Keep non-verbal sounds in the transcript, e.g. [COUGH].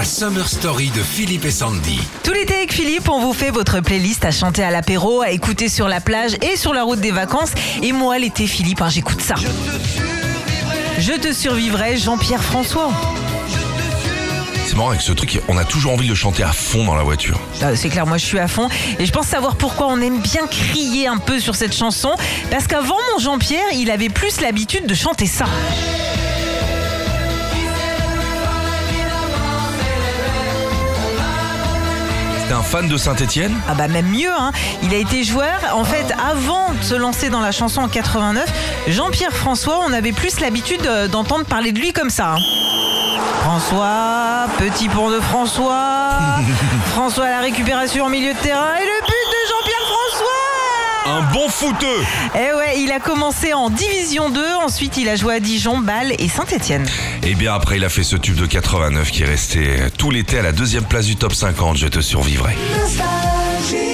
La Summer Story de Philippe et Sandy. Tout l'été avec Philippe, on vous fait votre playlist à chanter à l'apéro, à écouter sur la plage et sur la route des vacances. Et moi, l'été, Philippe, hein, j'écoute ça. Je te survivrai, Jean-Pierre François. C'est marrant avec ce truc, on a toujours envie de le chanter à fond dans la voiture. Ah, C'est clair, moi je suis à fond et je pense savoir pourquoi on aime bien crier un peu sur cette chanson. Parce qu'avant mon Jean-Pierre, il avait plus l'habitude de chanter ça. Un fan de Saint-Etienne Ah bah même mieux, hein. il a été joueur. En fait, avant de se lancer dans la chanson en 89, Jean-Pierre François, on avait plus l'habitude euh, d'entendre parler de lui comme ça. hein. François, petit pont de François, [LAUGHS] François à la récupération au milieu de terrain et le but de bon footeux Eh ouais, il a commencé en Division 2, ensuite il a joué à Dijon, Bâle et Saint-Etienne. Et bien après, il a fait ce tube de 89 qui est resté tout l'été à la deuxième place du top 50. Je te survivrai. Nostalgie.